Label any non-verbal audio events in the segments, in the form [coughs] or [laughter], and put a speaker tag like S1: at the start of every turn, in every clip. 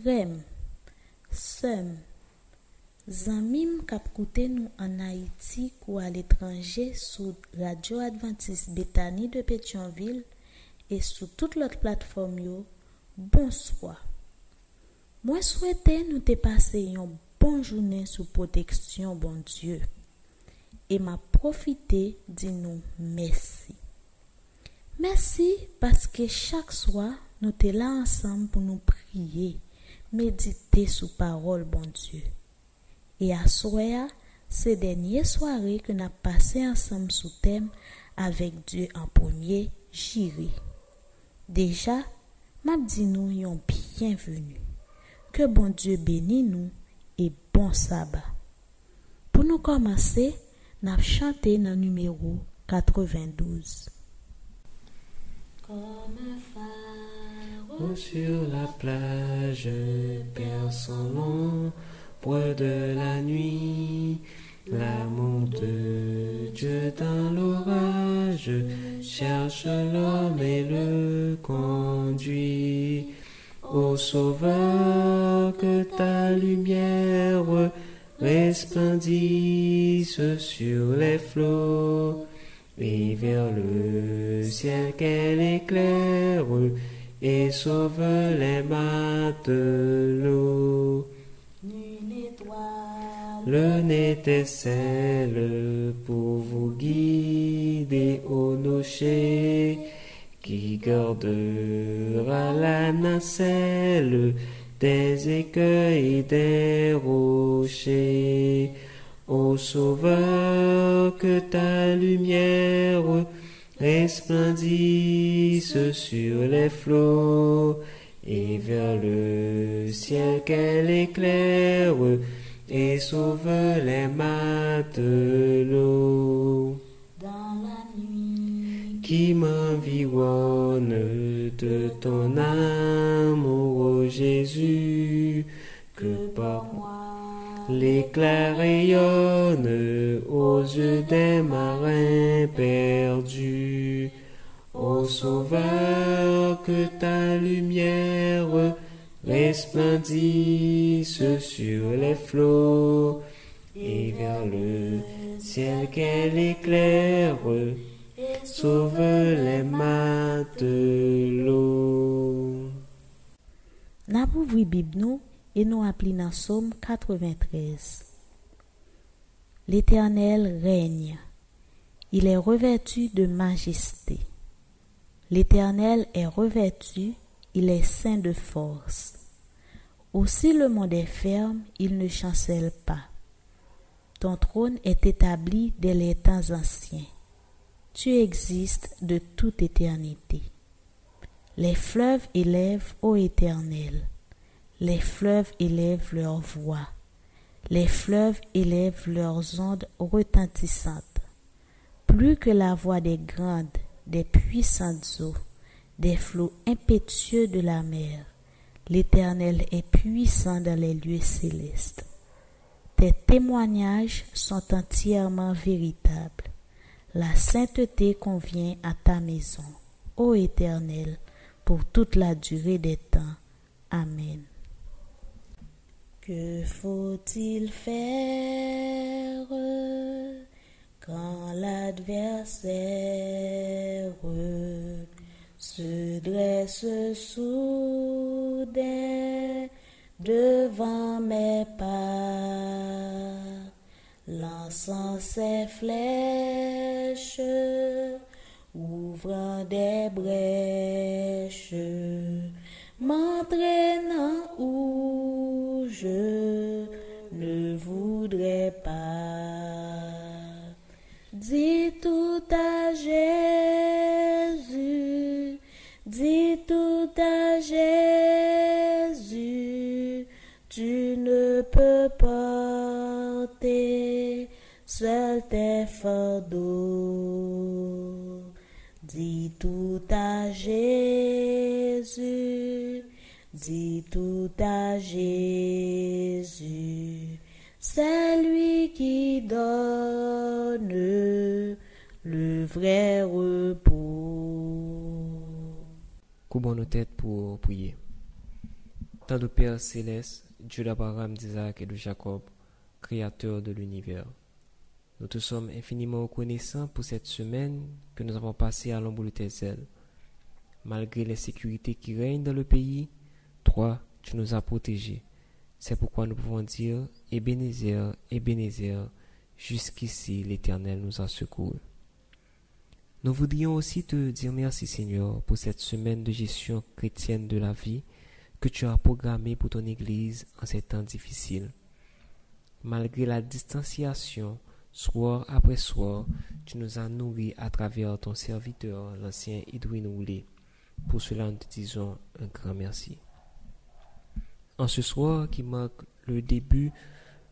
S1: frem, sem, zanmim kap koute nou an Haiti kou al etranje sou Radio Adventist Betani de Petionville e sou tout lot platform yo, bonsoy. Mwen souwete nou te pase yon bon jounen sou proteksyon bon Diyo e ma profite di nou mersi. Mersi paske chak swa nou te la ansam pou nou priye. medite sou parol bon Diyo. E aswaya, se denye sware ke na pase ansam sou tem avek Diyo an pwemye jiri. Deja, map di nou yon bienvenu. Ke bon Diyo beni nou e bon saba. Pou nou komanse, nap chante nan numero 92.
S2: Comme un fa sur la plage, perd son ombre de la nuit. L'amour de Dieu dans l'orage cherche l'homme et le conduit. Ô Sauveur, que ta lumière resplendisse sur les flots et vers le ciel qu'elle éclaire et sauve les matelots. Le n'était celle pour vous guider au nocher qui gardera la nacelle des écueils des rochers. Ô Sauveur, que ta lumière resplendisse sur les flots et vers le ciel qu'elle éclaire et sauve les matelots. Qui m'environne de ton amour, Jésus, que par moi l'éclair rayonne aux yeux des marins perdus. Ô Sauveur, que ta lumière resplendisse sur les flots et vers le ciel qu'elle éclaire sauve les matelots.
S1: N'a ouvri Bib nou et nous appelons dans Somme 93. L'Éternel règne. Il est revêtu de majesté. L'Éternel est revêtu, il est saint de force. Aussi le monde est ferme, il ne chancelle pas. Ton trône est établi dès les temps anciens. Tu existes de toute éternité. Les fleuves élèvent, ô Éternel. Les fleuves élèvent leur voix. Les fleuves élèvent leurs ondes retentissantes. Plus que la voix des grandes, des puissantes eaux, des flots impétueux de la mer. L'Éternel est puissant dans les lieux célestes. Tes témoignages sont entièrement véritables. La sainteté convient à ta maison, ô Éternel, pour toute la durée des temps. Amen. Que faut-il faire quand l'adversaire se dresse soudain devant mes pas, lançant ses flèches, ouvrant des brèches, m'entraînant où je ne voudrais pas. Dis tout à Jésus, dis tout à Jésus, tu ne peux porter seul tes fardeaux. Dis tout à Jésus, dis tout à Jésus. C'est lui qui donne le vrai repos.
S2: Coupons nos têtes pour prier. Tant de Père céleste, Dieu d'Abraham, d'Isaac et de Jacob, Créateur de l'univers. Nous te sommes infiniment reconnaissants pour cette semaine que nous avons passée à l'ombre de tes ailes. Malgré les sécurités qui règnent dans le pays, toi, tu nous as protégés. C'est pourquoi nous pouvons dire Ebenezer, Ebenezer, jusqu'ici l'Éternel nous a secourus. Nous voudrions aussi te dire merci Seigneur pour cette semaine de gestion chrétienne de la vie que tu as programmée pour ton Église en ces temps difficiles. Malgré la distanciation, soir après soir, tu nous as nourris à travers ton serviteur, l'ancien Edwin Oulé. Pour cela, nous te disons un grand merci. En ce soir qui marque le début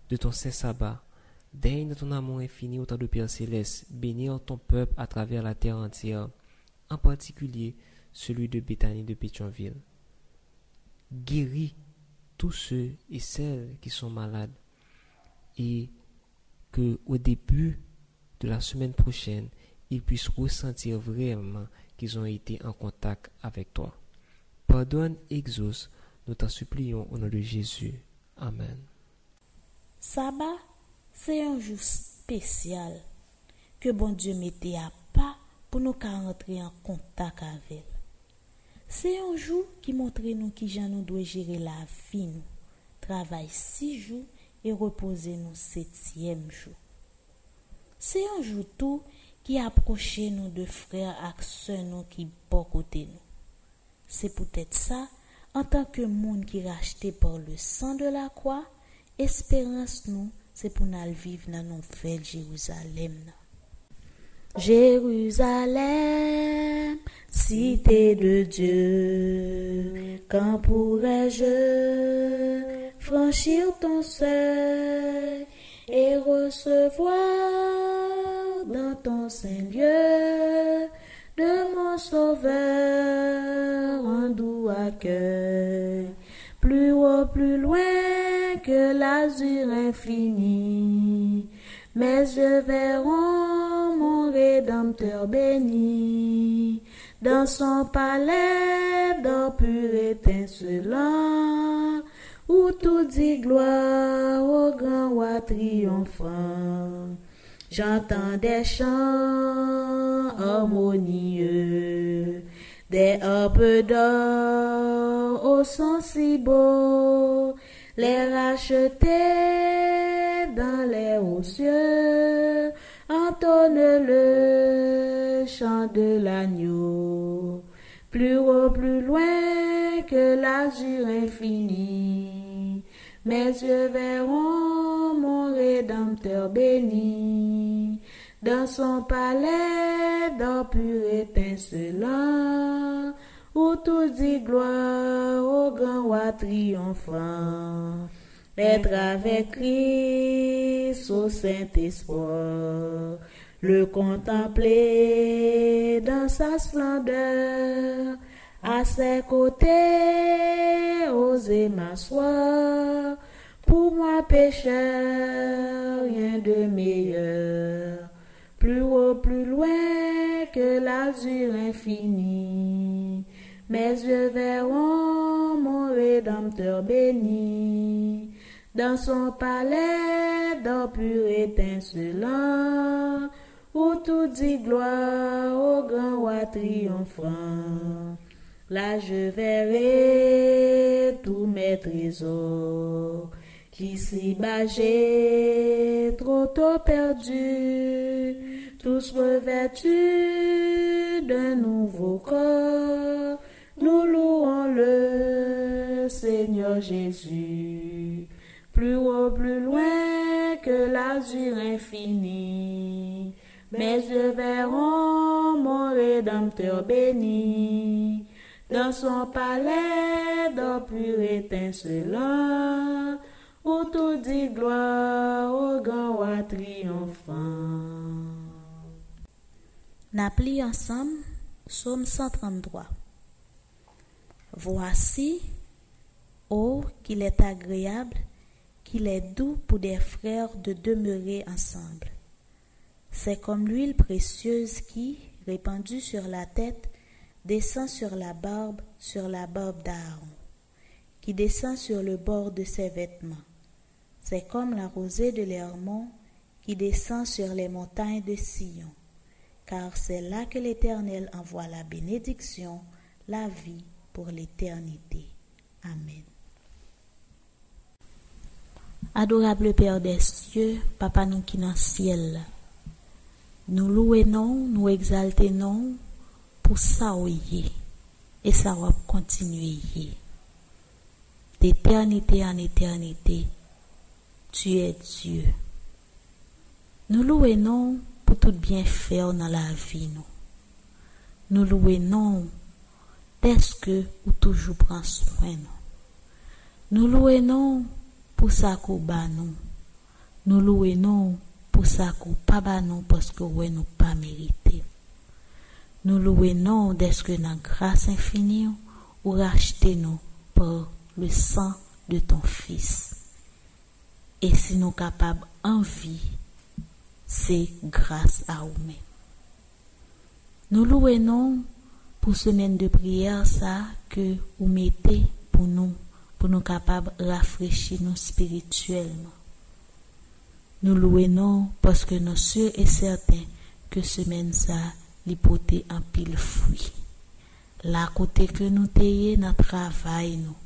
S2: de ton saint sabbat, daigne ton amour infini autant de Père céleste bénir ton peuple à travers la terre entière, en particulier celui de Béthanie de Pétionville. Guéris tous ceux et celles qui sont malades et que au début de la semaine prochaine, ils puissent ressentir vraiment qu'ils ont été en contact avec toi. Pardonne, exauce, nous t'en supplions au nom de Jésus. Amen.
S1: Sabbat, c'est un jour spécial que bon Dieu mettait à pas pour nous rentrer en contact avec C'est un jour qui montre nous qui j'en nous doit gérer la vie nous. Travailler six jours e repose nou setyem jou. Se yon jou tou ki aproche nou de frè ak sè nou ki bokote nou. Se pou tèt sa, an tanke moun ki rachete por le san de la kwa, esperans nou se pou nan viv nan nou vel Jeruzalem nan. Jérusalem, cité de Dieu, quand pourrais-je franchir ton seuil et recevoir dans ton saint lieu de mon sauveur un doux accueil, plus haut, plus loin que l'azur infini. Mes yeux verront mon Rédempteur béni dans son palais d'or pur étincelant où tout dit gloire au grand roi triomphant. J'entends des chants harmonieux, des harpes d'or au son si beau, les racheter dans les hauts cieux, entonne le chant de l'agneau, plus haut, plus loin que l'azur infini. Mes yeux verront mon Rédempteur béni dans son palais d'or pur étincelant, où tout dit gloire au grand roi triomphant. Être avec Christ au Saint-Espoir, le contempler dans sa splendeur, à ses côtés, oser m'asseoir, pour moi pécheur, rien de meilleur, plus haut, plus loin que l'azur infini. Mes yeux verront mon Rédempteur béni, dans son palais d'or pur étincelant, où tout dit gloire au grand roi triomphant. Là je verrai tous mes trésors, qui s'y j'ai trop tôt perdus, tous revêtus d'un nouveau corps. Nous louons le Seigneur Jésus, plus haut, plus loin que l'azur infini. Mes yeux verront mon Rédempteur béni, dans son palais d'or pur étincelant, où tout dit gloire au grand roi triomphant. N'appli ensemble, psaume 133. Voici, ô qu'il est agréable, qu'il est doux pour des frères de demeurer ensemble. C'est comme l'huile précieuse qui, répandue sur la tête, descend sur la barbe, sur la barbe d'Aaron, qui descend sur le bord de ses vêtements. C'est comme la rosée de l'Hermon qui descend sur les montagnes de Sion, car c'est là que l'Éternel envoie la bénédiction, la vie pour l'éternité. Amen. Adorable Père des cieux, Papa nous qui dans ciel, nous louons, nous exaltons pour ça et ça va continuer. D'éternité en éternité, tu es Dieu. Nous louons pour tout bien faire dans la vie. Nous, nous louons parce que ou toujours prend soin. Nous, nous louons pour ça qu'on nous. Nous louons pour ça qu'on pas nous parce que nous nous pas mérité. Nous louons parce que dans grâce infinie ou racheté nous par le sang de ton Fils. Et si nous capables en vie, c'est grâce à vous-même. Nous louons pour semaine de prière ça que vous mettez pour nous, pour nous capables de rafraîchir nous spirituellement. Nous louons parce que nous sommes et certains que semaine ça, l'hypothèse en pile fruit. La côté que nous tayons dans le travail, nous,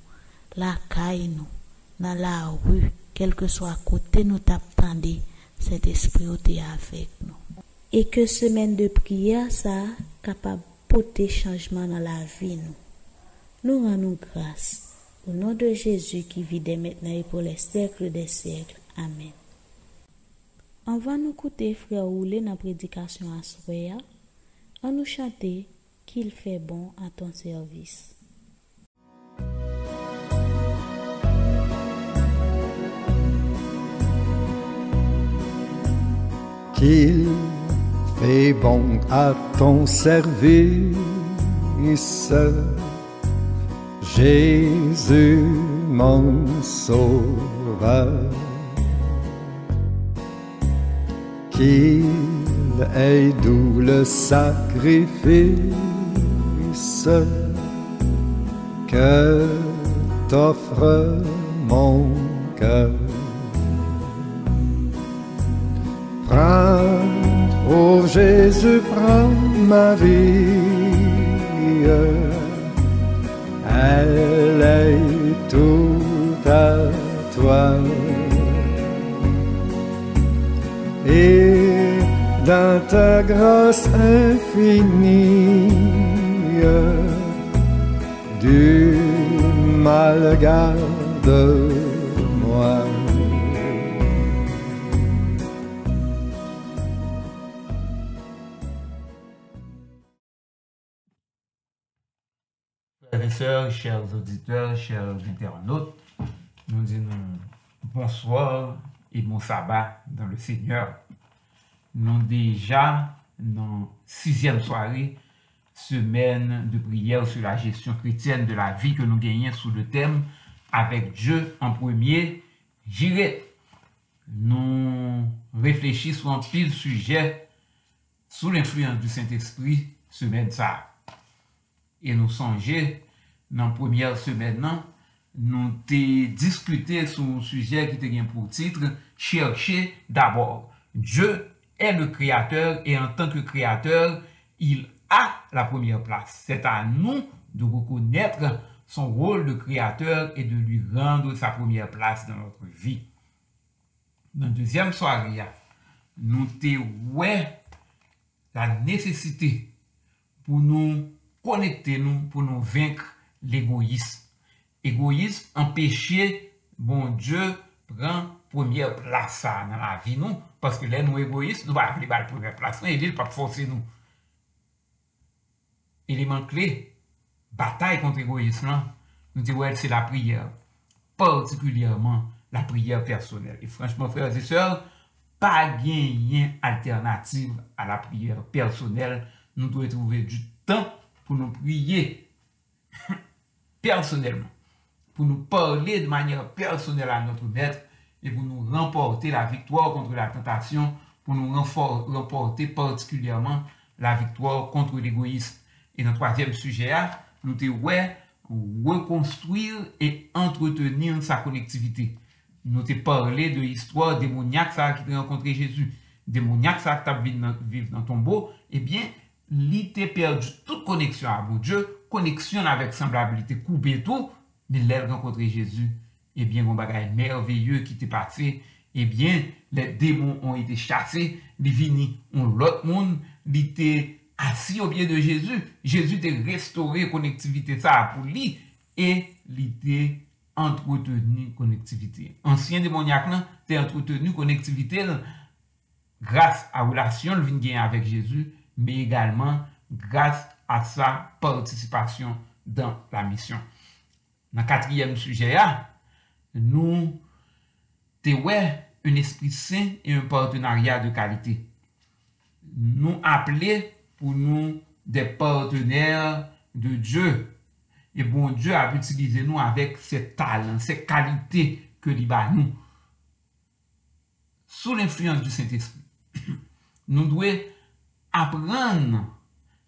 S1: la caille, nous, dans la rue, quel que soit côté nous t'attendons, cet esprit est avec nous. Et que semaine de prière, ça, capable de porter changement dans la vie, nous. Nous rendons grâce. Au nom de Jésus qui vit dès maintenant et pour les siècles des siècles. Amen. On va nous écouter frère rouler dans la prédication à Soya. On nous chanter qu'il fait bon à ton service.
S3: qu'il fait bon à ton service. Jésus, mon sauveur, est doux le sacrifice que t'offre mon cœur. Prends, oh Jésus, prends ma vie. Elle est tout à toi. Et dans ta grâce infinie, du mal garde-moi.
S4: Frères et sœurs, chers auditeurs, chers internautes, nous disons bonsoir et bon sabbat dans le Seigneur. Nous déjà dans sixième soirée, semaine de prière sur la gestion chrétienne de la vie que nous gagnons sous le thème avec Dieu en premier, j'irai. Nous réfléchissons en pile sujet sous l'influence du Saint-Esprit semaine ça. Et nous songeons dans la première semaine, non, nous avons discuté sur un sujet qui était pour titre Chercher d'abord. Dieu le créateur et en tant que créateur, il a la première place. C'est à nous de reconnaître son rôle de créateur et de lui rendre sa première place dans notre vie. Dans la deuxième soirée, nous avons la nécessité pour nous connecter nous, pour nous vaincre l'égoïsme. Égoïsme, empêcher, bon Dieu, prend première place dans la vie nous, parce que là, nous égoïstes, nous ne pas la première place, et il ne pas forcer nous. Élément clé, bataille contre l'égoïsme, nous disons, c'est la prière, particulièrement la prière personnelle. Et franchement, frères et sœurs, pas gagner alternative à la prière personnelle. Nous devons trouver du temps pour nous prier [laughs] personnellement, pour nous parler de manière personnelle à notre maître et pour nous remporter la victoire contre la tentation, pour nous remporter particulièrement la victoire contre l'égoïsme. Et notre troisième sujet, nous avons ouais, reconstruire et entretenir sa connectivité. Nous t'ai parlé de l'histoire démoniaque ça qui t'a rencontré Jésus. Démoniaque ça qui vivre dans ton beau, eh bien, li t'a perdu toute connexion à mon Dieu, connexion avec semblabilité, coupé tout, mais l'a rencontré Jésus. Eh ebyen kon bagay merveye ki te pase, ebyen eh le demon on ite chase, li vini on lot moun, li te assi ou bie de Jezu, Jezu te restore konektivite sa pou li, e li te entretenu konektivite. Ansyen demonyak nan, te entretenu konektivite nan, grase a relasyon l vin gen avèk Jezu, me egalman grase a sa participasyon dan la misyon. Nan katriyem suje ya, ah, nous te ouais un esprit saint et un partenariat de qualité. Nous appeler pour nous des partenaires de Dieu. Et bon Dieu a utilisé nous avec ses talents, ses qualités que a nous. Sous l'influence du Saint-Esprit, [coughs] nous devons apprendre à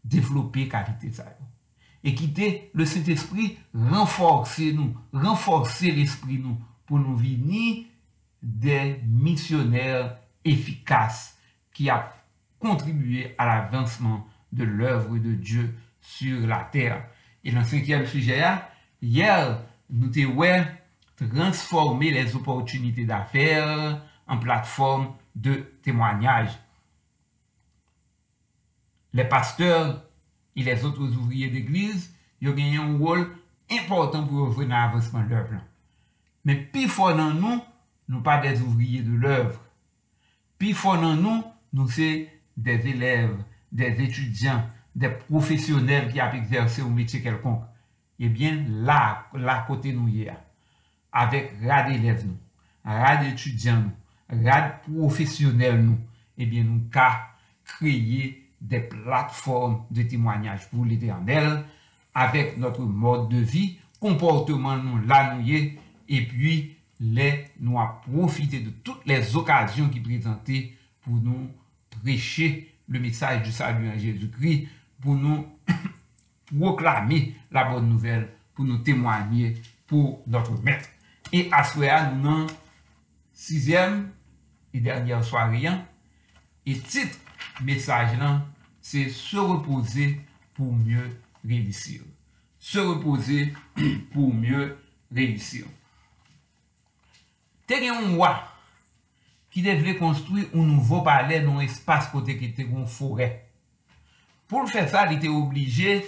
S4: développer qualité ça. Et quitter le Saint-Esprit renforcer nous, renforcer l'esprit nous pour nous venir des missionnaires efficaces qui a contribué à l'avancement de l'œuvre de Dieu sur la terre. Et dans le cinquième sujet, hier, nous avons transformer les opportunités d'affaires en plateforme de témoignage. Les pasteurs et les autres ouvriers d'église, ils ont gagné un rôle important pour ouvrir l'avancement de leur plan. Mais plus fort dans nous, nous pas des ouvriers de l'œuvre. Plus fort dans nous, nous sommes des élèves, des étudiants, des professionnels qui ont exercé un métier quelconque. Eh bien, là, là, côté nous y est, avec rad élèves nous, rad étudiants nous, rad professionnels nous, eh bien, nous avons créé des plateformes de témoignage pour l'éternel avec notre mode de vie, comportement nous l'annouiller et puis les nous a profité de toutes les occasions qui présentaient pour nous prêcher le message du salut en Jésus-Christ, pour nous [coughs] proclamer la bonne nouvelle, pour nous témoigner pour notre maître. Et à cela, nous en sixième et dernière soirée, et titre message là, c'est se reposer pour mieux réussir. Se reposer pour mieux réussir. Te gen yon wak ki te vle konstruy ou nouvo pale nou espas kote ki te kon fore. Pou l fè sa, li te oblije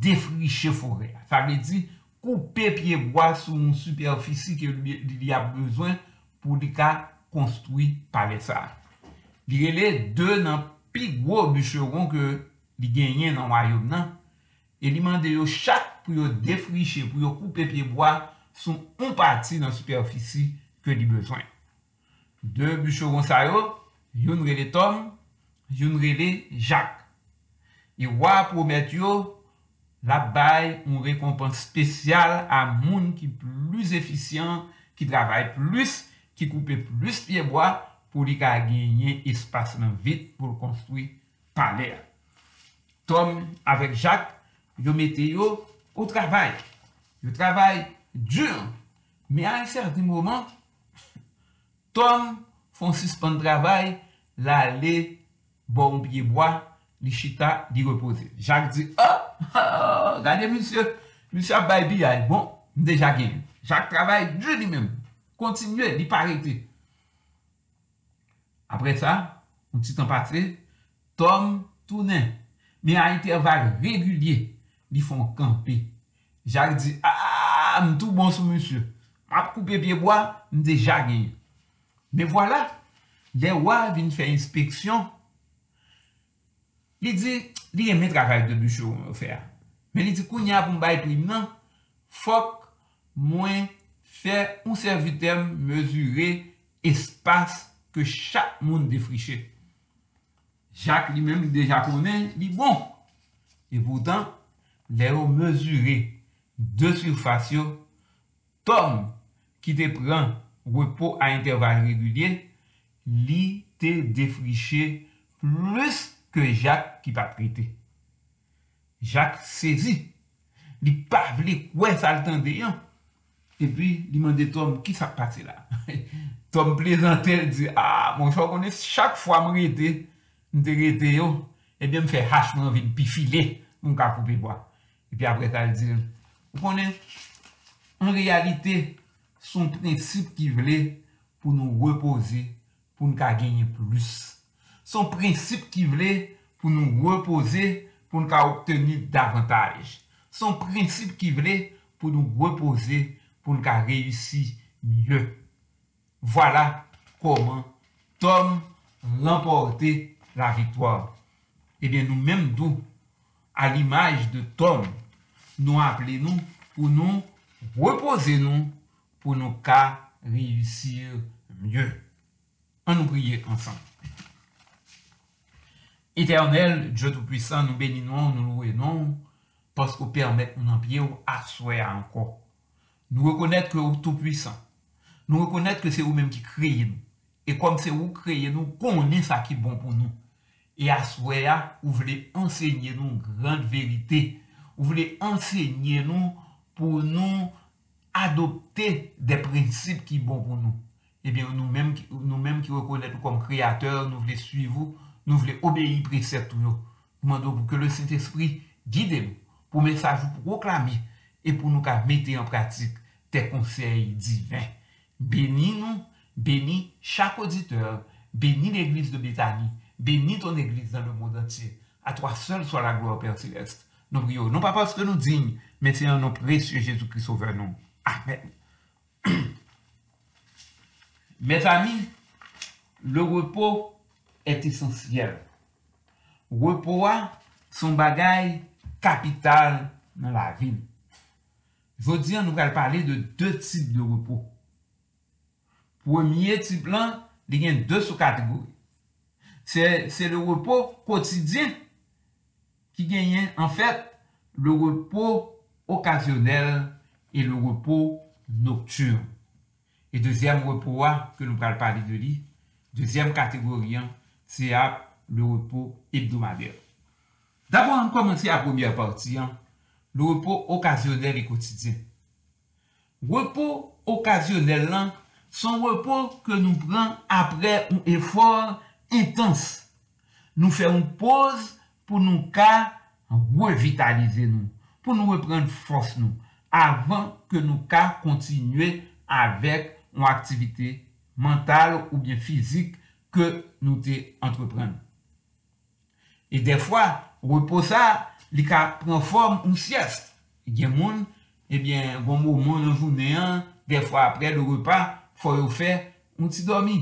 S4: defriche fore. Sa vle di, koupe pieboa sou moun superfisi ki li a bezwen pou li ka konstruy pale sa. Li rele de nan pi gwo bûcheron ke li genyen nan wayob nan, e li mande yo chak pou yo defriche, pou yo koupe pieboa sou on pati nan superfici ke li bezwen. De bûcheron sa yo, yon rele Tom, yon rele Jacques. E wap promet yo, la bay yon rekompans spesyal a moun ki plus efisyen, ki travay plus, ki koupe plus pieboa, pou li ka genyen espas nan vit pou konstoui pale a. Tom avek Jacques, yo mete yo ou travay. Yo travay dur, me a yon certi mouman, Tom fon sispan travay, la le bon piyeboa, li chita di repose. Jacques di, oh, oh, oh gade monsye, monsye ap bay bi ay, bon, mde Jacques genyen. Jacques travay dur li men, kontinye, li parete. Apre sa, ou titan patre, tom tounen. Me a interval regulye, li fon kampe. Jak di, aaa, m tou bon sou monsye. Ap koupe pieboa, m de jagen. Me vwala, le wav vin fè inspeksyon. Li di, li eme travay de bouchou fè. Men li di, kou nye ap m bay prim nan, fok mwen fè ou servitem mesure espas ke chak moun defriche. Chak li menm deja konen li bon. E poutan, le yo mesure de surfasyon tom ki te pran repos a interval regulyen li te defriche plus ke Jacques ki pa prete. Jacques sezi, li pa vle kwen saltan de yon, e pi li mande tom ki sa pase la. Tom plezantel di, ah, a, moun chwa konen, chak fwa m rete, m te rete yo, ebe m fe hash m anvin, pi file, m ka koupi bwa. E pi apre tal di, m konen, en realite, son prinsip ki vle pou nou repose, pou nou ka genye plus. Son prinsip ki vle pou nou repose, pou nou ka obteni davantage. Son prinsip ki vle pou nou repose, pou nou ka reyusi mye. Voilà comment Tom remportait la victoire. Eh bien, nous-mêmes, nous, à l'image de Tom, nous appelons-nous pour nous reposer nous, pour nous cas réussir mieux. On nous prier ensemble. Éternel, Dieu Tout-Puissant, nous bénissons, nous louons, parce qu'on permet nous en pied à soi encore. Nous reconnaître que Tout-Puissant, nous reconnaître que c'est vous-même qui créez nous. Et comme c'est vous créez nous, connaissez ça qui est bon pour nous. Et à ce moment-là, vous voulez enseigner nous une grande vérité. Vous voulez enseigner nous pour nous adopter des principes qui sont bons pour nous. Eh bien, nous-mêmes nous qui reconnaissons comme créateurs, nous voulons suivre vous, nous voulons obéir préceptes. Nous demandons que le Saint-Esprit guide nous, pour message vous proclamer et pour nous mettre en pratique tes conseils divins. Bénis nous, bénis chaque auditeur, bénis l'église de Béthanie, bénis ton église dans le monde entier. À toi seul soit la gloire, Père Céleste. Nous prions, non pas parce que nous dignes, mais c'est en nom précieux Jésus-Christ sauveur nous. Amen. [clears throat] Mes amis, le repos est essentiel. Repos son bagage capital dans la. Je veux dire, nous allons parler de deux types de repos. Premier type lan, li gen 2 sou kategori. Se le repos kotidyen ki genyen en fèt fait, le repos okasyonel e le repos noktur. E dezyem repos wa, ke nou pral pali de li, dezyem kategorian, se ap le repos hebdomadèl. D'abord, an komanse a premier parti an, le repos okasyonel e kotidyen. Repos okasyonel lan, son repos ke nou pran apre ou efor intens. Nou fè ou pose pou nou ka revitalize nou, pou nou repren fos nou, avan ke nou ka kontinue avèk ou aktivite mental ou bien fizik ke nou te entrepren. E defwa, repos sa, li ka pren form ou siest. Gen moun, eh ebyen, goun moun moun an jounen an, defwa apre le repas, fò yo fè, un ti domi.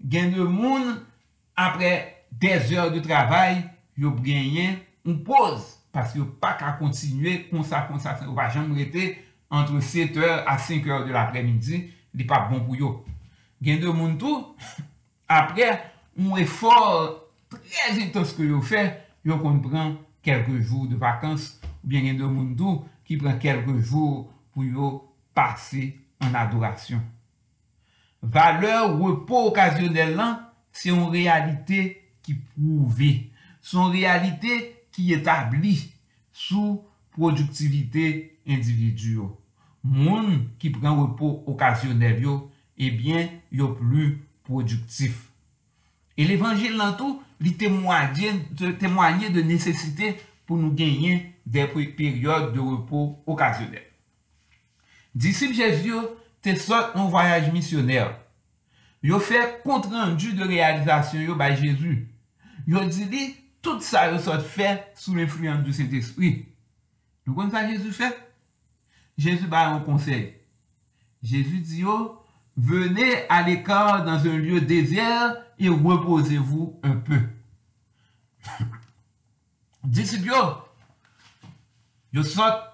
S4: Gen de moun, apre 10 or de travay, yo genyen, un pose, paske yo pa ka kontinue, konsa konsa, yo pa jam rete, entre 7 or a 5 or de l'apremidi, li pa bon pou yo. Gen de moun tou, [laughs] apre, un efor trez etos ke yo fè, yo kon pran kelke jou de vakans, ou bien gen de moun tou, ki pran kelke jou pou yo pase an adorasyon. valeur repos okasyonel lan, se yon realite ki prouve. Son realite ki etabli sou produktivite individuo. Moun ki pren repos okasyonel yo, ebyen yo plu produktif. E l'Evangile lantou li temwanyen de nesesite pou nou genyen de peryode de repos okasyonel. Disip Jezio te sot an voyaj misioner. Yo fè kontrandu de realizasyon yo bay Jezu. Yo di li, tout sa yo sot fè sou l'influence de cet esprit. Nou kon sa Jezu fè? Jezu bay an konsey. Jezu di yo, venez a l'écart dans un lieu désert et reposez-vous un peu. [laughs] Disip yo, sot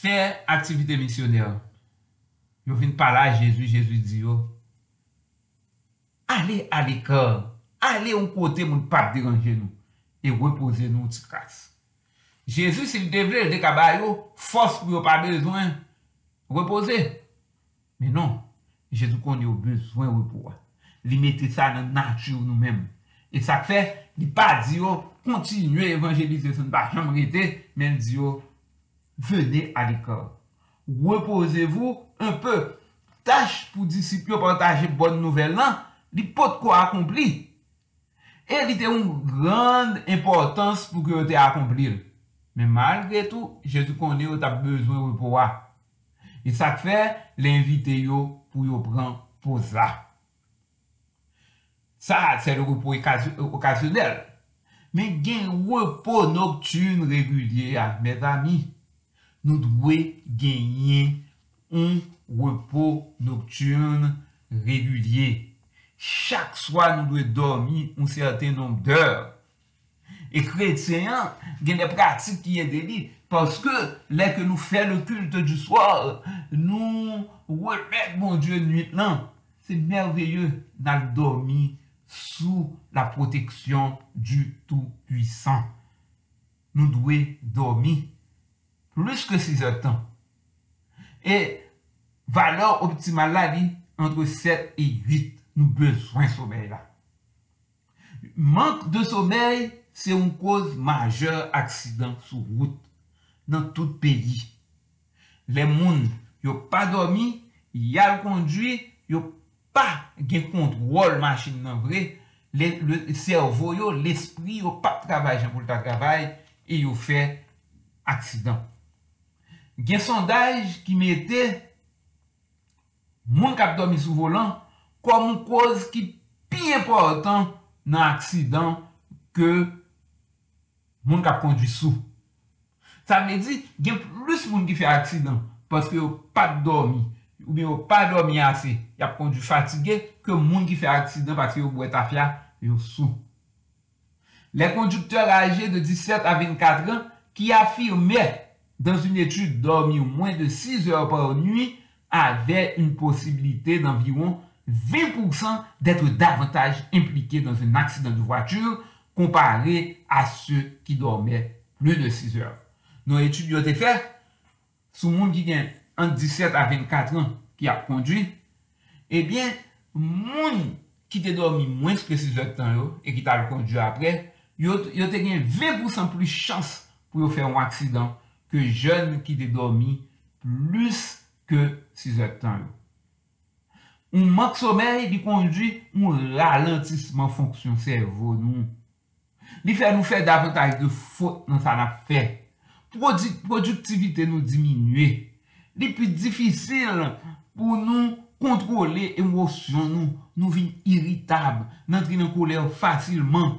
S4: fè aktivite misioner. Yo vin pala Jezu, Jezu di yo, ale ale kèr, ale ou kote moun pap diranje nou, e repose nou ti kras. Jezu si li devle de kabay yo, fos pou yo pa bezwen repose. Menon, Jezu kon yo bezwen repouwa. Li mette sa nan natyou nou menm. E sa kfe, li pa di yo, kontinye evanjelize son pa chanm rete, men di yo, vene ale kèr. reposez-vous un peu. Tâche pour disciples partager bonne nouvelle là, li pot quoi accompli. Et li te une grande importance pour que tu accompli. Mais malgré tout, Jésus connaît tu as besoin de pouvoir. Et ça fait l'inviter yo pour yo prendre pause là. Ça, c'est le repos occasionnel. Mais gain repos nocturne régulier, mes amis. nou dwe genyen un repos nocturne regulye. Chak swa nou dwe dormi un certain nombre d'heure. E kretyen gen de pratik ki yede li. Paske lè ke nou fè le kulte du swar, nou wè mèk bon dieu nuit lan. Se merveye nan dormi sou la proteksyon du tout puissant. Nou dwe dormi. plus que 6 heures de temps. Et valeur optimale là, entre 7 et 8, nous besoin de sommeil là. Manque de sommeil, c'est une cause majeure accident sur route dans tout pays. Les mouns, ils n'ont pas dormi, y a le conduit, ils n'ont pas de contrôle machine non vrai. Le, le cerveau, l'esprit, ils n'ont pas travaillé pour le travail et ils fait accident. gen sondaj ki mette moun kap domi sou volan kwa moun koz ki pi important nan aksidan ke moun kap kondwi sou. Sa mè di gen plus moun ki fe aksidan paske yo pat domi ou bi yo pat domi ase yap kondwi fatige ke moun ki fe aksidan paske yo bwet afya yo sou. Le kondukteur aje de 17 a 24 an ki afirme dans une étude, dormir moins de 6 heures par nuit avait une possibilité d'environ 20% d'être davantage impliqué dans un accident de voiture comparé à ceux qui dormaient plus de 6 heures. Nos études ont été faites sur le monde qui a entre 17 à 24 ans qui a conduit. Eh bien, monde qui a dormi moins que 6 heures de temps et qui a conduit après, il a 20% plus de chance pour faire un accident que jeune qui dédormi plus que 6 heures de temps. Un manque de sommeil qui conduit un ralentissement fonction cerveau nous. Li fè nou fè davantaj de fote nan sa na fè. Produ produktivite nou diminue. Li pi difisil pou nou kontrole emosyon nou. Nou vin iritab. Nan tri nan kolèr fasilman.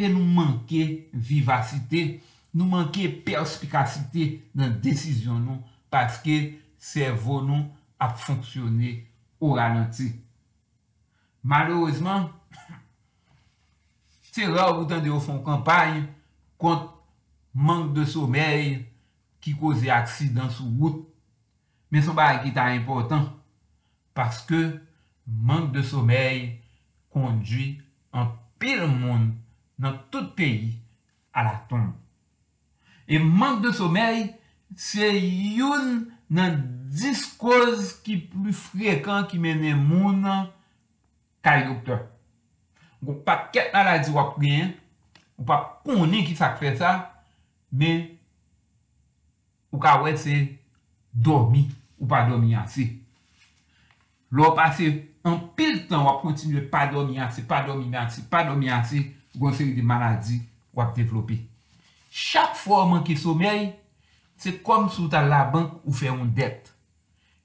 S4: E nou manke vivasite. nou manke perspikasite nan desisyon nou paske servo nou ap fonksyonne ou ralanti. Malouzman, se ra ou tan de ou fon kampany kont mank de somey ki koze aksidans ou wout. Men son ba ki ta important paske mank de somey kondwi an pil moun nan tout peyi a la tombe. E mank de somey, se youn nan diskoz ki plu frekant ki mene moun kari doktor. Gon pa ket di wap gen, ou pa konen ki sak fe sa, men ou ka wet se dormi ou pa dormi ansi. Lò pase an pil tan wap kontinye pa dormi ansi, pa dormi ansi, pa dormi ansi, gon seri di maladi wap devlopi. Chak fwa man ki somey, se kom sou ta la bank ou fe yon det.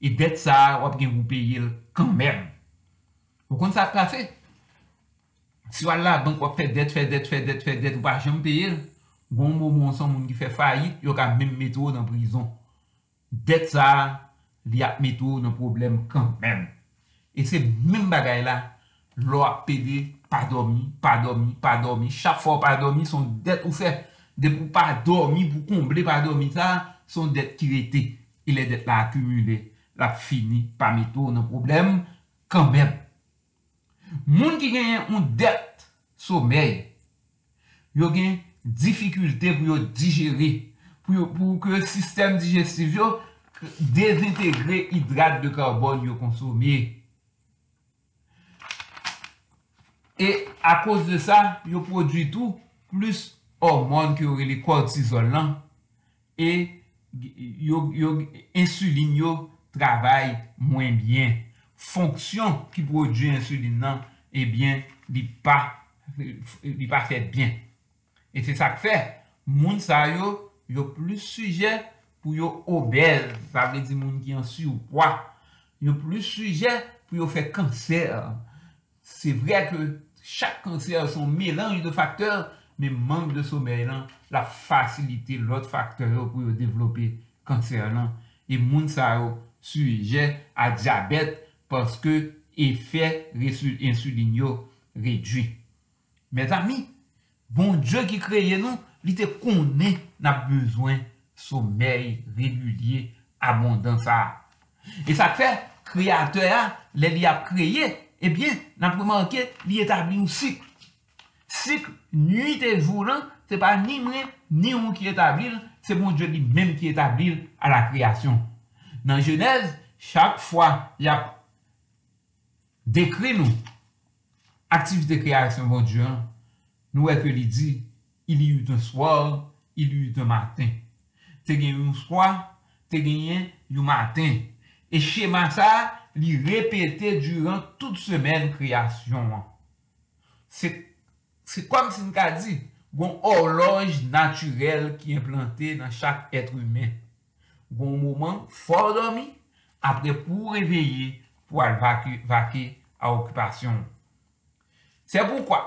S4: E det sa wap gen wou peye l kanmen. Wou kon sa plase. Si wap la bank wap fe det, fe det, fe det, fe det, wap pa jem peye l, goun moun moun san moun ki fe fayit, yo ka men metou nan prizon. Det sa li ap metou nan problem kanmen. E se men bagay la, lo ap pede, pa domi, pa domi, pa domi, chak fwa pa domi, son det ou fe. de pou pa dormi, pou komble pa dormi sa, son det ki rete. E le det la akumule, la fini, pa meto nan problem, kanmen. Moun ki genyen un det somey, yo genyen difikulte pou yo digere, pou, yo, pou ke sistem digestif yo dezintegre hidrat de karbon yo konsome. E a kos de sa, yo prodwi tou plus Oh, hormone ki ori li kortizol lan, e yo, yo insulin yo travay mwen bien. Fonksyon ki prodjou insulin nan, ebyen li pa, li pa fet bien. E se sa k fe, moun sa yo, yo plus suje pou yo obez, sa vle di moun ki ansi ou pwa, yo plus suje pou yo fe kanser. Se vre ke chak kanser son melanj de fakteur men mank de somey lan non. la fasilite lot faktor yo pou yo devlope kanser lan. Non. E moun sa yo suje a diabet paske efè insulin yo redwi. Mes ami, bon Diyo ki kreye nou, li te konen na bezwen somey regulye abondan sa. E sa fe, kreator a, le li ap kreye, ebyen, eh nan pou manke, li etabli ou sik. Sik, nuit et joulan, se pa ni mwen, ni ou ki etablil, se bon Dje li menm ki etablil a la kreasyon. Nan jenèz, chak fwa, li ap dekri nou, aktivite kreasyon bon Dje, nou e ke li di, il y eut un swol, il y eut un matin. Te gen yon swa, te gen yon matin. E chema sa, li repete duran tout semen kreasyon. Se se kom sin ka di, goun horloj naturel ki implante nan chak etre humen. Goun mouman for domi, apre pou reveye pou al vake, a okupasyon. Se poukwa,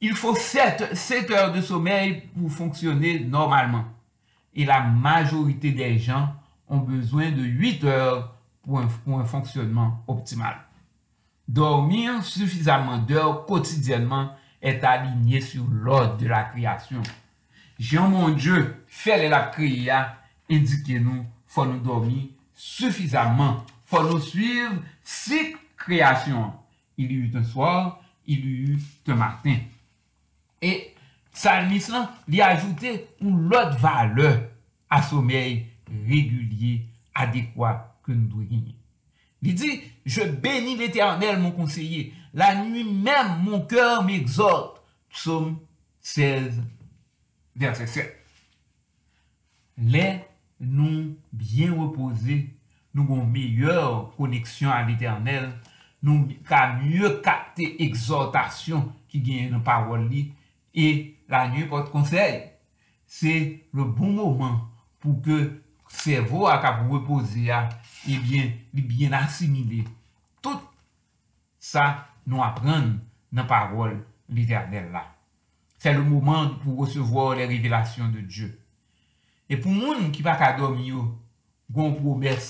S4: il fò 7, 7 de sommeil pou fonksyonne normalman. E la majorite de jan on bezwen de 8 heures pou un, fonksyonman optimal. Dormir suffisamment d'heures quotidiennement est aligné sur l'ordre de la création. Jean mon Dieu, fait la créa, indiquez-nous, faut nous dormir suffisamment, faut nous suivre cette création. Il y eut un soir, il y eut un matin. Et psalmiste lui a ajouté une autre valeur à sommeil régulier adéquat que nous devons gagner. Il dit, je bénis l'éternel, mon conseiller. La nuit même, mon cœur m'exhorte. Psaume 16, verset 7. Les nous bien reposés, nous avons meilleure connexion à l'éternel. Nous avons mieux capté exhortation qui gagne dans la parole. Et la nuit porte conseil. C'est le bon moment pour que cerveau à cap reposer ebyen, li byen asimile tout sa nou apren nan parol l'Eternel la. Se le mouman pou resevo le revelasyon de Diyo. E pou moun ki pa kadom yo, goun promes,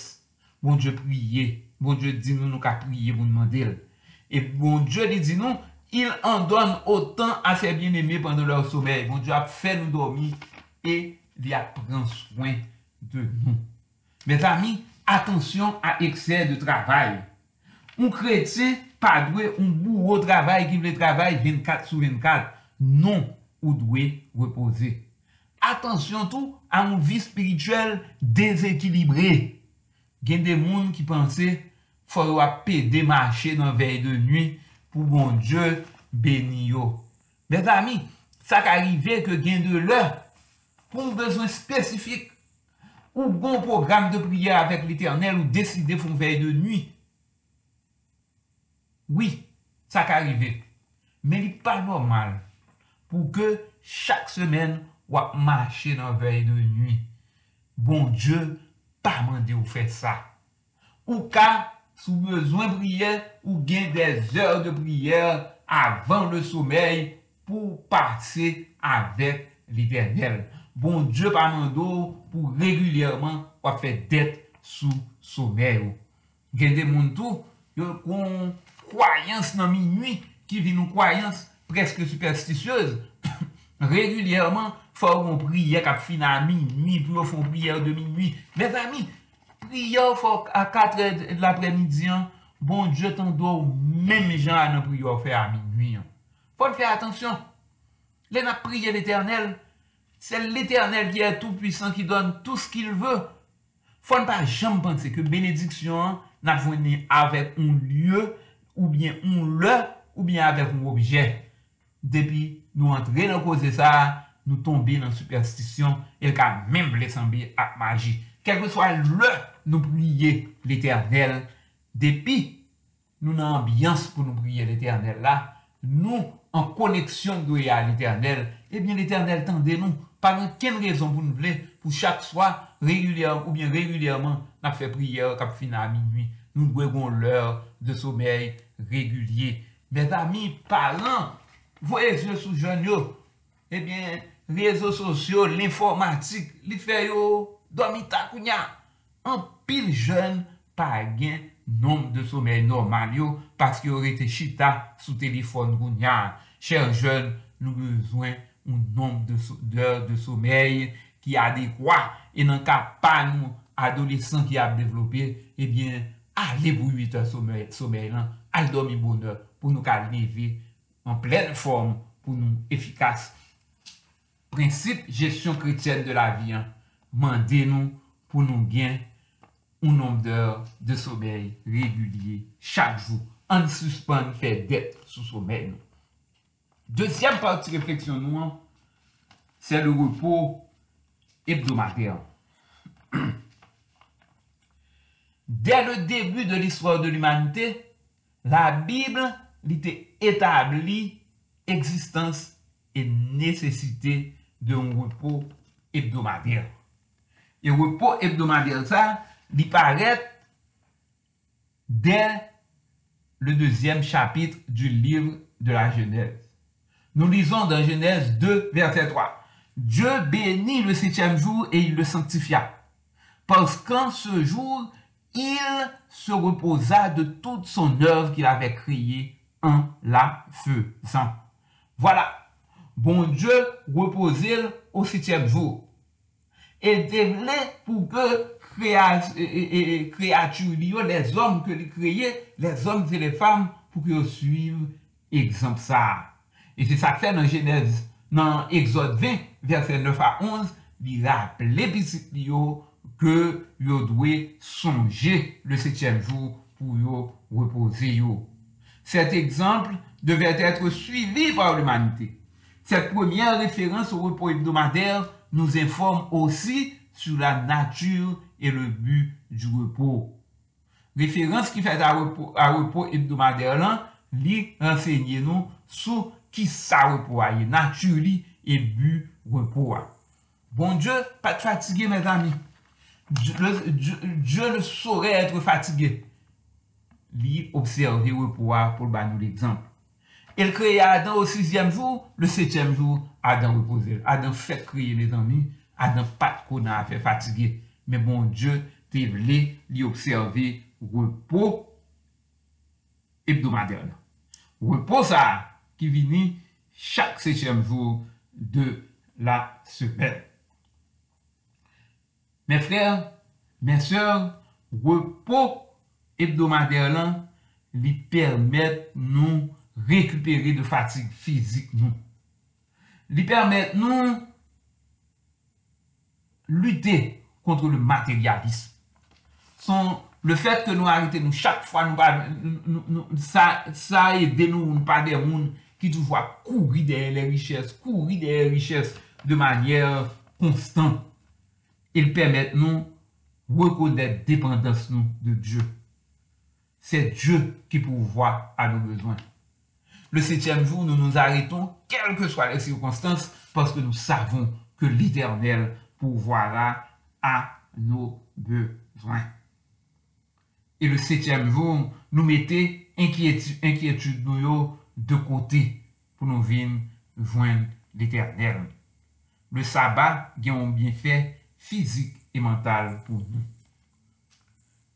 S4: bon Diyo priye, bon Diyo di nou nou ka priye moun mandel. E bon Diyo li di nou, il an don otan a se bien eme pandan lor somey. Bon Diyo ap fè nou dormi, e li ap pran soin de nou. Mes ami, atensyon a ekser de travay. Un kretien pa dwe un bourreau travay ki vle travay 24 sou 24. Non ou dwe repose. Atensyon tou an vi spirituel dezekilibre. Gen de moun ki panse fwa wapè demache nan vey de nwi pou bon Diyo beni yo. Bez ami, sa ka rive ke gen de lè pou bezon spesifik ou bon programme de prière avec l'éternel ou décider font veille de nuit. Oui, ça peut arriver. Mais il n'est pas normal pour que chaque semaine, ou marcher dans veille de nuit. Bon Dieu, pas demander ou faire ça. Ou cas, sous besoin de prière, ou gain des heures de prière avant le sommeil pour passer avec l'éternel. bon Dje pa mando pou regulyerman wap fè det sou somè yo. Gen de moun tou, yo kon kwayans nan minwi ki vi nou kwayans preske superstisyeuse. [coughs] Regulyerman, fò yon priye kap fina nan minwi, pou yo fon priye de minwi. Mes ami, priye fò a 4 de l'apremidyan, bon Dje tan do mèm jan nan priye wap fè nan minwi. Fò fè atensyon, lè nan priye l'Eternel, C'est l'Éternel qui est tout-puissant, qui donne tout ce qu'il veut. Faut ne pas jamais penser que bénédiction n'a avec un lieu, ou bien un le, ou bien avec un objet. Depuis nous entrer dans cause ça, nou tombe nan superstisyon, el ka mèm blesambi ak magi. Kelke swa le nou priye l'Eternel, depi nou nan ambyans pou nou priye l'Eternel la, nou an koneksyon dwe a l'Eternel, ebyen l'Eternel tende nou, pa nou ken rezon pou nou vle pou chak swa regulyèm ou bien regulyèman nan fè priyer kap fina a minwi. Nou dwe gon lèr de somèy regulyè. Mè zami, paran, voye zyo sou joun yo, eh ebyen, rezo sosyo, l'informatik, li fè yo, domi takounya. An pil joun pa gen nom de somèy normal yo, paske yo rete chita sou telefon gounya. Chèr joun, nou bezwen un nom de, so, de, de ki adekwa e nan ka pa nou adolesan ki ap devlopye, ebyen ale pou 8 an somey, somey lan al domi bonheur pou nou ka leve en plen form pou nou efikas prinsip jesyon kretyen de la vi an mande nou pou nou gen un nom d'or de somey regulye chak jou an suspande fè det sou somey nou Dezyem parti refleksyon nou, se le repos hebdomater. [clears throat] Dè le debu de l'histoire de l'humanité, la Bible l'ité établi existence et nécessité d'un repos hebdomater. Et repos hebdomater, ça, l'y paraît dè le deuxième chapitre du livre de la Genèse. Nous lisons dans Genèse 2, verset 3. Dieu bénit le septième jour et il le sanctifia. Parce qu'en ce jour, il se reposa de toute son œuvre qu'il avait créée en la faisant. Voilà. Bon Dieu reposait au septième jour. Et dévelait pour que créatures, les hommes que l'il créait, les hommes et les femmes, pour qu'ils suivent exemple ça. E se sa fè nan Genèse, nan Exode 20, verset 9 a 11, li rappele pisit li yo ke yo dwe sonje le setyem jou pou yo repose yo. Cet exemple devait être suivi par l'humanité. Cette première référence au repos hebdomadaire nous informe aussi sur la nature et le but du repos. Référence qui fait à repos, à repos hebdomadaire là, li renseigne nous sous ki sa repwa ye, natyur li e bu repwa. Bon Diyo pat fatige, mes ami. Diyo ne sore etre fatige. Li observe repwa pou ba nou l'exemple. El kreye Adam au 6e jour, le 7e jour, Adam repose. Adam fèk kreye, mes ami. Adam pat konan a fè fatige. Men bon Diyo te vle li observe repos hebdomadèl. Repos sa a. qui vini chaque septième jour de la semaine. Mes frères, mes sœurs, repos hebdomadaire lan li permette nou rekupere de fatigue fizik nou. Li permette nou lute kontre le materialisme. Son le fet ke nou harite nou chak fwa nou sa ede nou nou pa de moun ki toujwa kouri de le richesse, kouri de le richesse de manyer konstant. Il permette nou rekonet dependans nou de Dieu. C'est Dieu qui pourvoit à nos besoins. Le septième jour, nous nous arrêtons, quelles que soient les circonstances, parce que nous savons que l'Éternel pourvoira à nos besoins. Et le septième jour, nous mettons inquiétude nous de kote pou nou vin jwen l'Eternel. Le sabat gen yon bienfè fizik e mental pou nou.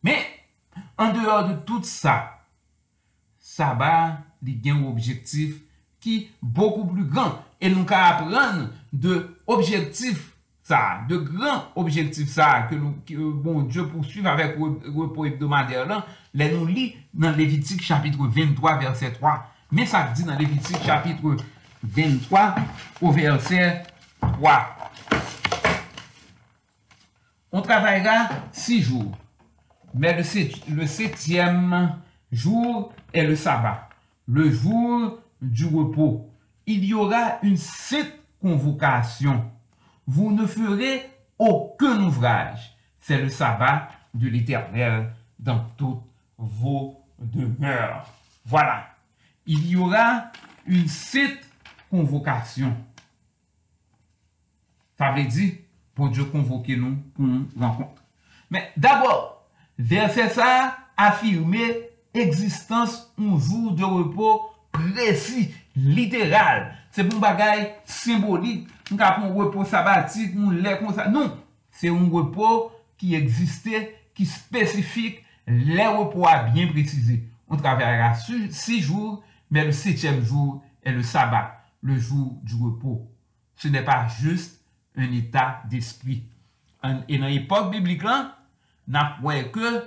S4: Men, an deor de tout sa, sabat li gen yon objektif ki beaucoup plus grand e nou ka apren de objektif sa, de gran objektif sa, ke nou, ke, bon, Diyo poursuiv avèk repos hebdomadère lan, lè nou li nan Levitik chapitre 23 verset 3, Men sa di nan Levitik chapitre 23 ou verset 3. On travaillera 6 jours. Mais le septième jour est le sabbat, le jour du repos. Il y aura une sept convocation. Vous ne ferez aucun ouvrage. C'est le sabbat de l'Éternel dans toutes vos demeures. Voilà. Il y aura une sainte convocation. Ça veut dire, pour Dieu convoquer nous pour une rencontre. Mais d'abord, verset ça affirmer existence un jour de repos précis, littéral. C'est bon bagay symbolique. Nous avons un repos sabbatique, nous lait comme ça. Non, c'est un repos qui existait, qui spécifique, les repos à bien précisé. On travaillera six jours, mais le septième jour est le sabbat, le jour du repos. Ce n'est pas juste un état d'esprit. Et dans l'époque biblique, là, n'a point que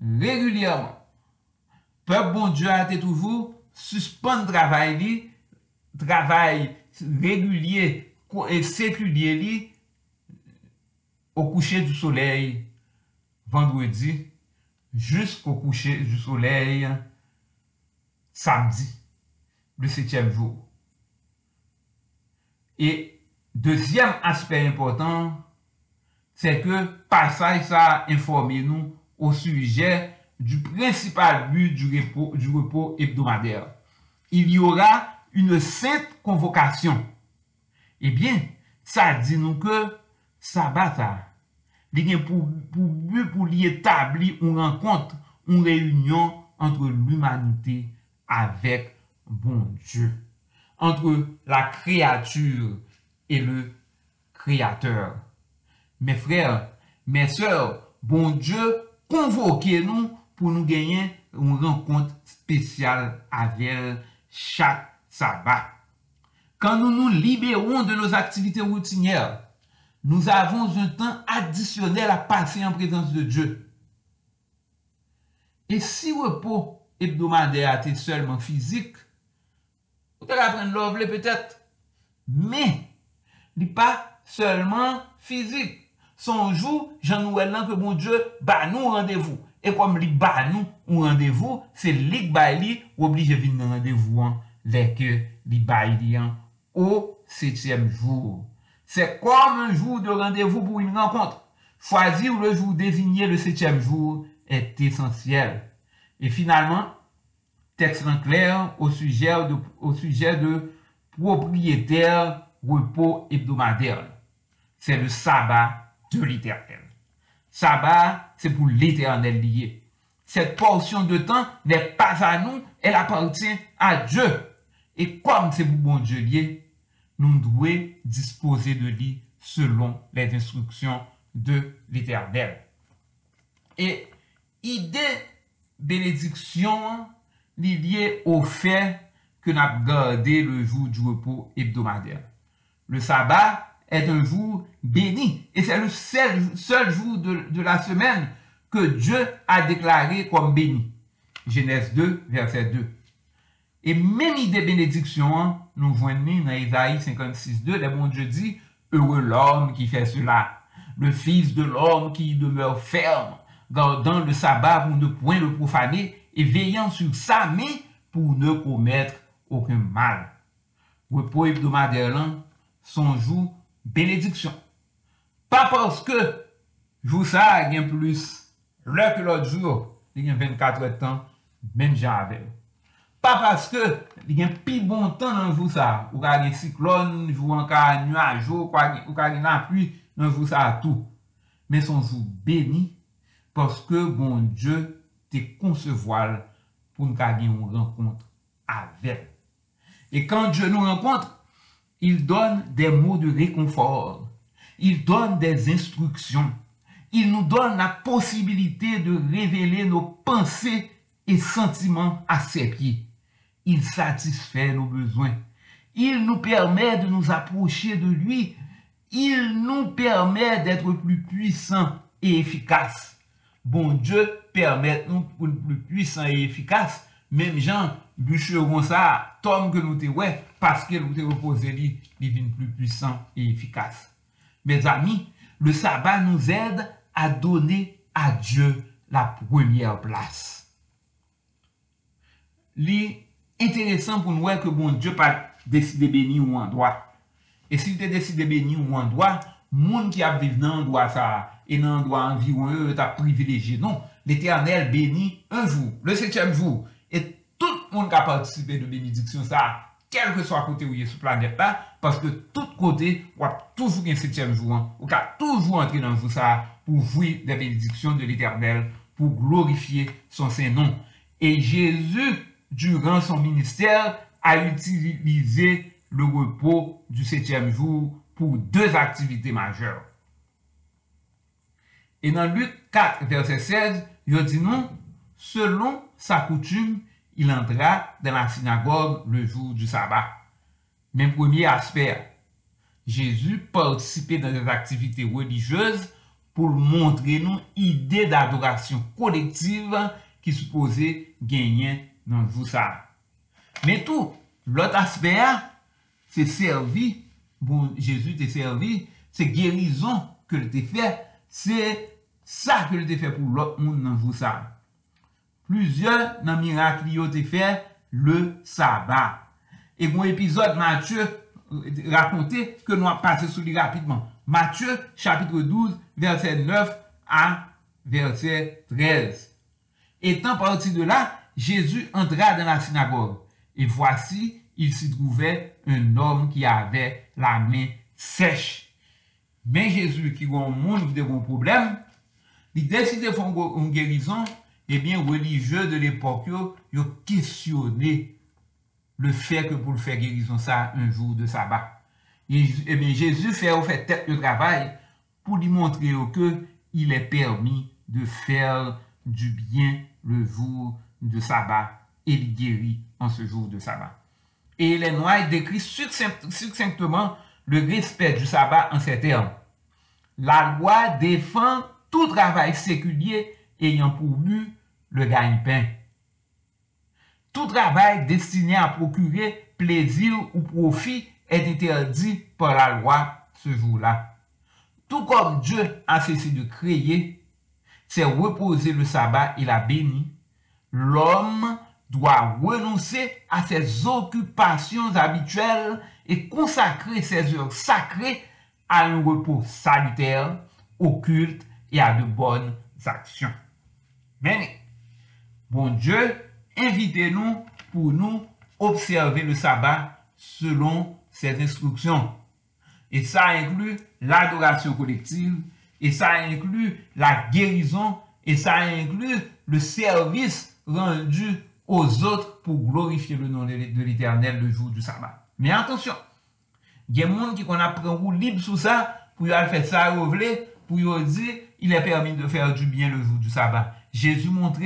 S4: régulièrement, peuple bon Dieu a été toujours suspendre travail li, travail régulier et séculier li, au coucher du soleil vendredi jusqu'au coucher du soleil samedi, le septième jour. Et deuxième aspect important, c'est que passage ça informé nous au sujet du principal but du repos, hebdomadaire. Il y aura une sainte convocation. Eh bien, ça dit nous que sabbat gen pour, pour établir une rencontre, une réunion entre l'humanité avec bon Dieu. Entre la créature et le créateur. Mes frères, mes sœurs, bon Dieu, convoquez-nous pour nous gagner une rencontre spéciale avec chaque sabbat. Quand nous nous libérons de nos activités routinières, nous avons un temps additionnel à passer en présence de Dieu. Et si repos hebdomadaire était seulement physique, vous allez apprendre l'ovle peut-être, mais il n'est pas seulement physique. Son jour, Jean-Noël nan que bon Dieu ba nous rendez-vous. Et comme li ba nous un rendez-vous, c'est li qui ba li ou dans rendez-vous hein, les que hein, au septième jour. C'est comme un jour de rendez-vous pour une rencontre. Choisir le jour désigné le septième jour est essentiel. Et finalement, texte en clair au sujet de, au sujet de propriétaire repos hebdomadaire. C'est le sabbat de l'éternel. Sabbat, c'est pour l'éternel lié. Cette portion de temps n'est pas à nous, elle appartient à Dieu. Et comme c'est pour bon Dieu lié, nous devons disposer de lui selon les instructions de l'éternel. Et idée bénédiction li liée au fait que nous avons gardé le jour du repos hebdomadaire. Le sabbat est un jour béni et c'est le seul, seul jour de, de la semaine que Dieu a déclaré comme béni. Genèse 2, verset 2. Et même idée bénédiction, nous voyons dans Isaïe 56, 2, le bon Dieu dit, heureux l'homme qui fait cela, le fils de l'homme qui demeure ferme, gardant le sabbat pour ne point le profaner et veillant sur sa main pour ne commettre aucun mal. Repos hebdomadaire, là, son jour bénédiction. Pas parce que jour ça gagne plus l'heure que l'autre jour, il y a 24 heures de temps, même j'en avais. Pas parce que il y a plus bon temps dans jour ça, Ou ka gen siklon, jou an ka nuage, ou ka gen apri pluie, dans jour ça tout. Mais son jour béni, parce que bon Dieu te concevoir pour nous gagner une rencontre avec. Et quand Dieu nous rencontre, il donne des mots de réconfort. Il donne des instructions. Il nous donne la possibilité de révéler nos pensées et sentiments à ses pieds. Il satisfait nos besoins. Il nous permet de nous approcher de lui. Il nous permet d'être plus puissants et efficaces. Bon Dieu permet nous pour plus puissants et efficaces. Même Jean, bûcheron ça, tom que nous te ouais, parce que nous te reposé lui, devient plus puissant et efficace. Mes amis, le sabbat nous aide à donner à Dieu la première place. Li intéressant pour nous que bon Dieu pas décidé bénir un endroit. E si te deside beni ou an doa, moun ki ap vive nan doa sa, e nan doa anviron e, ta privileji. Non, l'Eternel beni un jou, le septième jou. Et tout moun ka participe de benediksyon sa, kel ke so a kote ou ye sou planet la, paske tout kote wap toujou gen septième jou an, ou ka toujou antre nan jou sa, pou voui de benediksyon de l'Eternel, pou glorifiye son sen non. Et Jésus, durant son ministère, a utilisé le repos du septième jour pour deux activités majeures. E nan Luke 4, verset 16, yo di nou, selon sa koutume, il entra dans la synagogue le jour du sabbat. Même premier aspect, Jésus participait dans des activités religieuses pour montrer nous idée d'adoration collective qui supposait gagner dans le jour ça. Mais tout, l'autre aspect, c'est servi, bon, Jésus t'est servi, c'est guérison que t'es fait Se sa ke l te fe pou lot moun nan jou sa. Pluzyon nan mirak li yo te fe le sabat. E mwen epizod Mathieu euh, rakonte ke nou ap pase sou li rapidman. Mathieu chapitre 12 verset 9 a verset 13. Etan parti de la, Jésus entra dans la synagogue. Et voici, il s'y trouvait un homme qui avait la main sèche. Mais Jésus, qui a un monde qui a un problème, il décide de faire une guérison, et bien, religieux de l'époque, ils ont questionné le fait que pour le faire guérison ça un jour de sabbat. Et, et bien, Jésus fait, au fait tête le travail pour lui montrer que il est permis de faire du bien le jour de sabbat et il guérit en ce jour de sabbat. Et les Noailles décrit succinctement le respect du sabbat en ces termes. La loi défend tout travail séculier ayant pour but le gagne-pain. Tout travail destiné à procurer plaisir ou profit est interdit par la loi ce jour-là. Tout comme Dieu a cessé de créer, s'est reposé le sabbat et l'a béni, l'homme doit renoncer à ses occupations habituelles et consacrer ses heures sacrées à un repos salutaire, au culte et à de bonnes actions. Mais, bon Dieu, invitez-nous pour nous observer le sabbat selon ses instructions. Et ça inclut l'adoration collective, et ça inclut la guérison, et ça inclut le service rendu aux autres pour glorifier le nom de l'Éternel le jour du sabbat. Men atensyon, gen moun ki kon apren rou libe sou sa pou yo al fè sa yo vle, pou yo di, il est permis de fèr du bien le jou du sabat. Jésus montre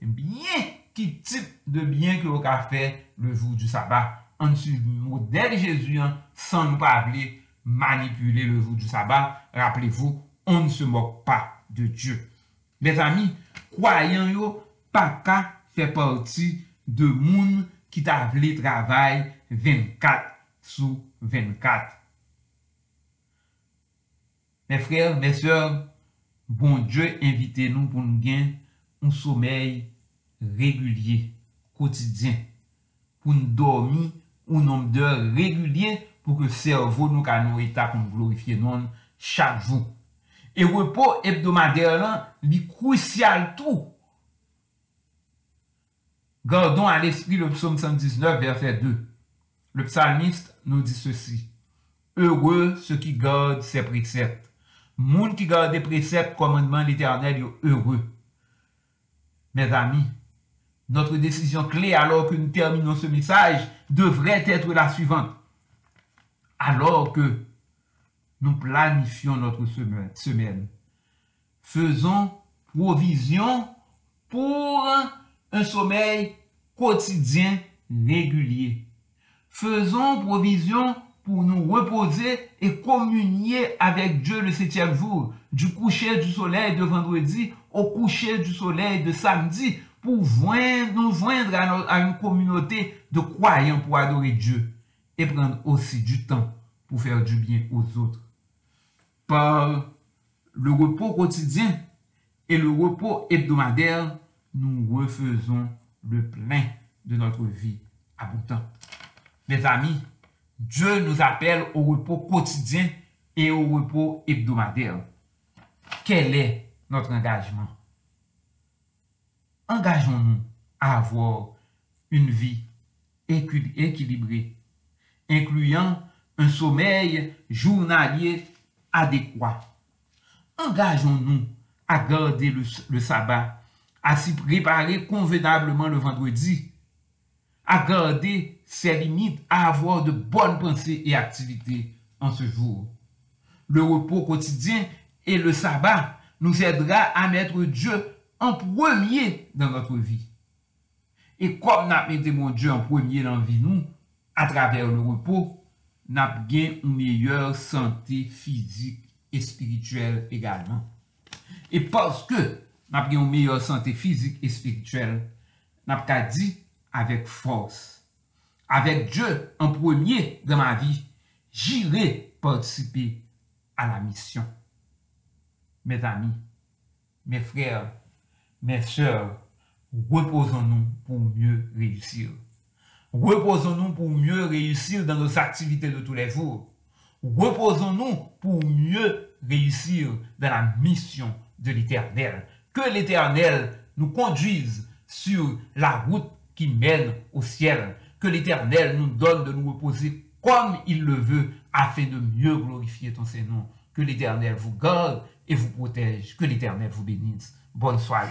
S4: bien ki tip de bien ki yo ka fè le jou du sabat. An su modèl Jésus an, san nou pa avle manipule le jou du sabat. Rappelez-vous, on ne se moque pas de Dieu. Les amis, kwayan yo pa ka fè parti de moun ki ta vle travay 24 sou 24. Mè frèr, mè sèr, bon Dje invite nou pou nou gen un somèy regulye, kotidyen, pou nou dormi un nom de regulye pou ke servo nou ka nou etak nou glorifiye non chak jou. E repos hebdomader lan li kousyal tou Gardons à l'esprit le psaume 119, verset 2. Le psalmiste nous dit ceci. Heureux ceux qui gardent ses préceptes. Moun qui garde les préceptes, commandements l'éternel, heureux. Mes amis, notre décision clé alors que nous terminons ce message devrait être la suivante. Alors que nous planifions notre semaine, faisons provision pour un sommeil quotidien régulier. Faisons provision pour nous reposer et communier avec Dieu le septième jour, du coucher du soleil de vendredi au coucher du soleil de samedi, pour nous joindre à, une communauté de croyants pour adorer Dieu et prendre aussi du temps pour faire du bien aux autres. Par le repos quotidien et le repos hebdomadaire, nous refaisons le plein de notre vie abondante. Mes amis, Dieu nous appelle au repos quotidien et au repos hebdomadaire. Quel est notre engagement? Engageons-nous à avoir une vie équilibrée, incluant un sommeil journalier adéquat. Engageons-nous à garder le, sabbat, à s'y préparer convenablement le vendredi, à garder ses limites, à avoir de bonnes pensées et activités en ce jour. Le repos quotidien et le sabbat nous aidera à mettre Dieu en premier dans notre vie. Et comme nous avons mon Dieu en premier dans la vie, nous, à travers le repos, nous avons une meilleure santé physique et spirituelle également. Et parce que nous avons une meilleure santé physique et spirituelle, nous avons dit avec force, avec Dieu en premier dans ma vie, j'irai participer à la mission. Mes amis, mes frères, mes sœurs, reposons-nous pour mieux réussir. Reposons-nous pour mieux réussir dans nos activités de tous les jours. Reposons-nous pour mieux réussir dans la mission de l'Éternel. Que l'Éternel nous conduise sur la route qui mène au ciel. Que l'Éternel nous donne de nous reposer comme il le veut afin de mieux glorifier ton Saint-Nom. Que l'Éternel vous garde et vous protège. Que l'Éternel vous bénisse. Bonne soirée.